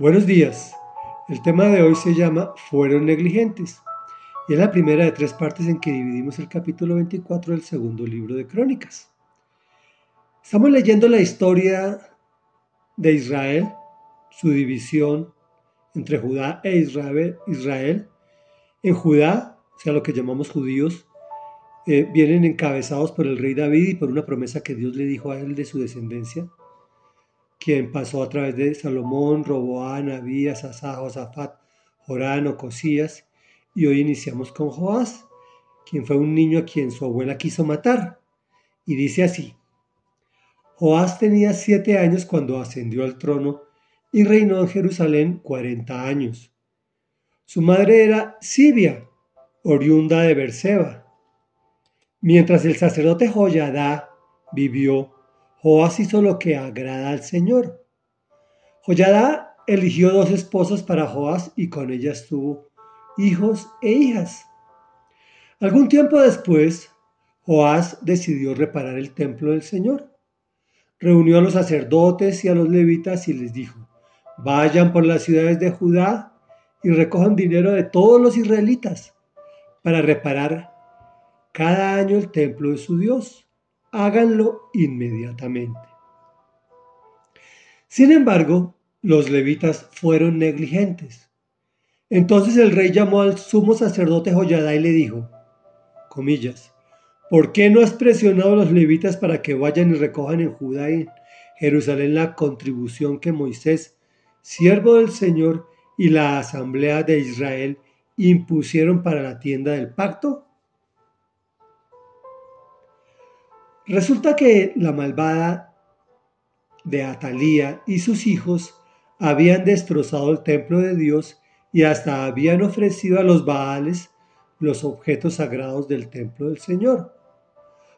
Buenos días. El tema de hoy se llama Fueron negligentes. Y es la primera de tres partes en que dividimos el capítulo 24 del segundo libro de Crónicas. Estamos leyendo la historia de Israel, su división entre Judá e Israel. En Judá, o sea, lo que llamamos judíos, eh, vienen encabezados por el rey David y por una promesa que Dios le dijo a él de su descendencia quien pasó a través de Salomón, Roboán, Abías, Asá, Josafat, Jorán, Ocosías, y hoy iniciamos con Joás, quien fue un niño a quien su abuela quiso matar. Y dice así, Joás tenía siete años cuando ascendió al trono y reinó en Jerusalén cuarenta años. Su madre era Sibia, oriunda de Berseba. Mientras el sacerdote Joyadá vivió, Joás hizo lo que agrada al Señor. Joyadá eligió dos esposas para Joás y con ellas tuvo hijos e hijas. Algún tiempo después, Joás decidió reparar el templo del Señor. Reunió a los sacerdotes y a los levitas y les dijo, vayan por las ciudades de Judá y recojan dinero de todos los israelitas para reparar cada año el templo de su Dios háganlo inmediatamente. Sin embargo, los levitas fueron negligentes. Entonces el rey llamó al sumo sacerdote Joyadá y le dijo, comillas, ¿por qué no has presionado a los levitas para que vayan y recojan en Judá y Jerusalén la contribución que Moisés, siervo del Señor, y la asamblea de Israel impusieron para la tienda del pacto? Resulta que la malvada de Atalía y sus hijos habían destrozado el templo de Dios y hasta habían ofrecido a los Baales los objetos sagrados del templo del Señor.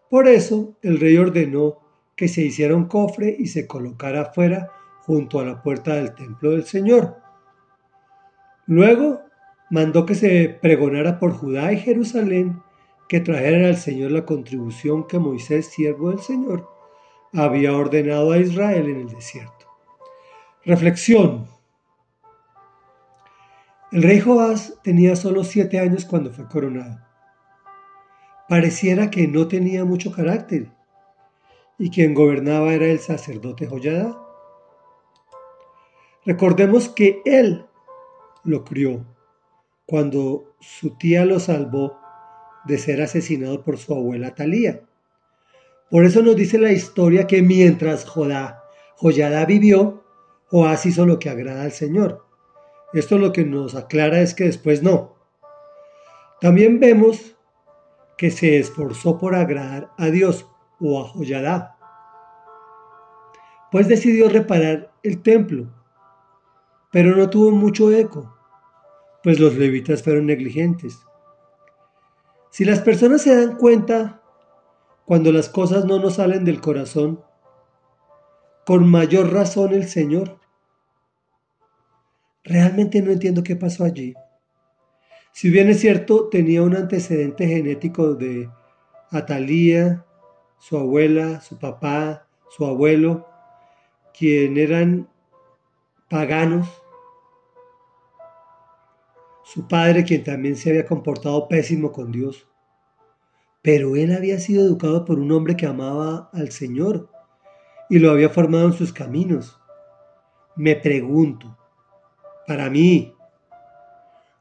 Por eso el rey ordenó que se hiciera un cofre y se colocara afuera junto a la puerta del templo del Señor. Luego mandó que se pregonara por Judá y Jerusalén que trajeran al Señor la contribución que Moisés, siervo del Señor, había ordenado a Israel en el desierto. Reflexión. El rey Joás tenía solo siete años cuando fue coronado. Pareciera que no tenía mucho carácter y quien gobernaba era el sacerdote Joyada. Recordemos que él lo crió cuando su tía lo salvó de ser asesinado por su abuela Talía. Por eso nos dice la historia que mientras Jodá, Joyada vivió, Joás hizo lo que agrada al Señor. Esto lo que nos aclara es que después no. También vemos que se esforzó por agradar a Dios o a Joyadá, pues decidió reparar el templo, pero no tuvo mucho eco, pues los levitas fueron negligentes. Si las personas se dan cuenta cuando las cosas no nos salen del corazón, con mayor razón el Señor. Realmente no entiendo qué pasó allí. Si bien es cierto, tenía un antecedente genético de Atalía, su abuela, su papá, su abuelo, quien eran paganos, su padre quien también se había comportado pésimo con Dios. Pero él había sido educado por un hombre que amaba al Señor y lo había formado en sus caminos. Me pregunto, para mí,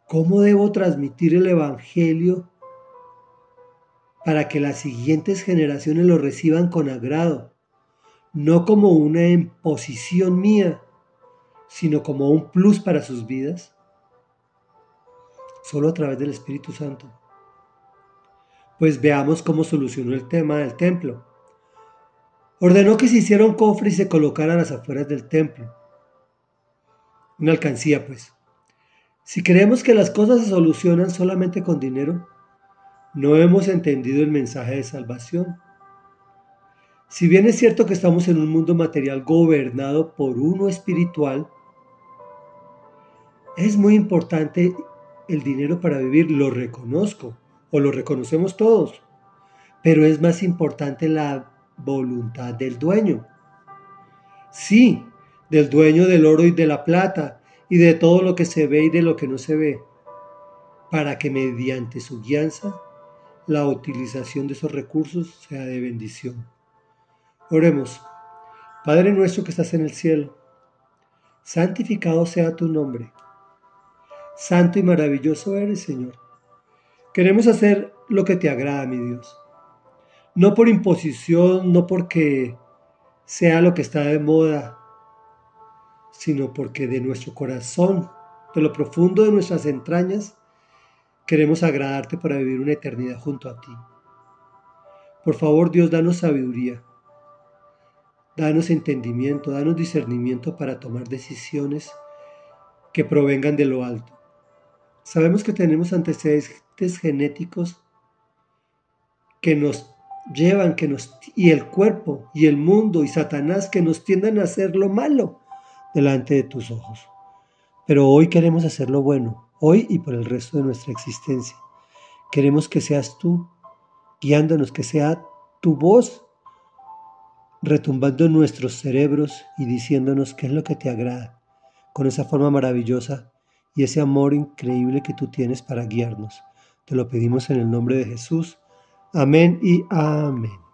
¿cómo debo transmitir el Evangelio para que las siguientes generaciones lo reciban con agrado? No como una imposición mía, sino como un plus para sus vidas solo a través del Espíritu Santo. Pues veamos cómo solucionó el tema del templo. Ordenó que se hiciera un cofre y se colocara a las afueras del templo. Una alcancía, pues. Si creemos que las cosas se solucionan solamente con dinero, no hemos entendido el mensaje de salvación. Si bien es cierto que estamos en un mundo material gobernado por uno espiritual, es muy importante el dinero para vivir, lo reconozco o lo reconocemos todos, pero es más importante la voluntad del dueño. Sí, del dueño del oro y de la plata, y de todo lo que se ve y de lo que no se ve, para que mediante su guianza la utilización de esos recursos sea de bendición. Oremos. Padre nuestro que estás en el cielo, santificado sea tu nombre. Santo y maravilloso eres, Señor. Queremos hacer lo que te agrada, mi Dios. No por imposición, no porque sea lo que está de moda, sino porque de nuestro corazón, de lo profundo de nuestras entrañas, queremos agradarte para vivir una eternidad junto a ti. Por favor, Dios, danos sabiduría Danos entendimiento, danos discernimiento para tomar decisiones que provengan de lo alto. Sabemos que tenemos antecedentes genéticos que nos llevan, que nos y el cuerpo y el mundo y Satanás que nos tiendan a hacer lo malo delante de tus ojos. Pero hoy queremos hacer lo bueno, hoy y por el resto de nuestra existencia. Queremos que seas tú guiándonos, que sea tu voz retumbando en nuestros cerebros y diciéndonos qué es lo que te agrada, con esa forma maravillosa y ese amor increíble que tú tienes para guiarnos. Te lo pedimos en el nombre de Jesús. Amén y amén.